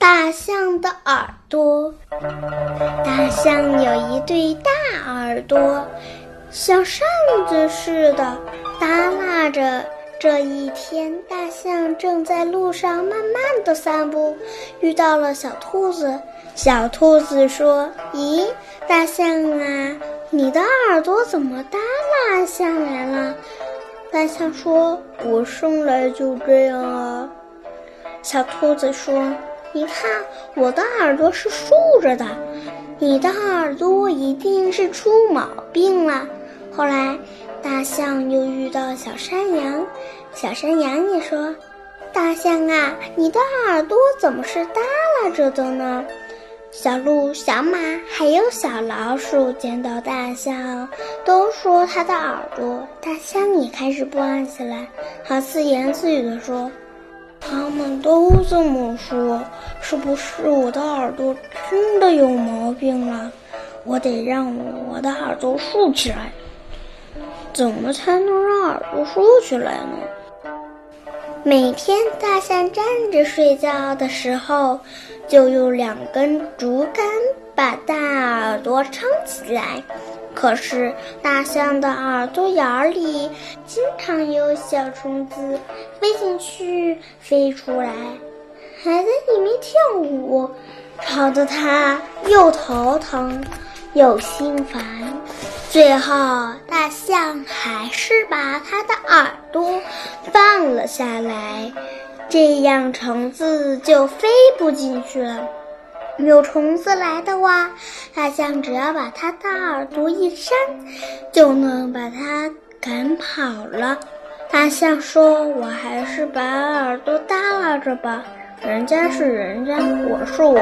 大象的耳朵。大象有一对大耳朵，像扇子似的耷拉着。这一天，大象正在路上慢慢的散步，遇到了小兔子。小兔子说：“咦，大象啊，你的耳朵怎么耷拉下来了？”大象说：“我生来就这样啊。”小兔子说：“你看，我的耳朵是竖着的，你的耳朵一定是出毛病了。”后来，大象又遇到小山羊，小山羊也说：“大象啊，你的耳朵怎么是耷拉着的呢？”小鹿、小马还有小老鼠见到大象，都说它的耳朵。大象也开始不安起来，它自言自语地说：“他们都这么说，是不是我的耳朵真的有毛病了？我得让我的耳朵竖起来。”怎么才能让耳朵竖起来呢？每天大象站着睡觉的时候，就用两根竹竿把大耳朵撑起来。可是大象的耳朵眼里经常有小虫子飞进去、飞出来，还在里面跳舞，吵得它又头疼又心烦。最后，大象还是把它的耳朵放了下来，这样虫子就飞不进去了。有虫子来的话，大象只要把它的耳朵一扇，就能把它赶跑了。大象说：“我还是把耳朵耷拉着吧，人家是人家，我是我。”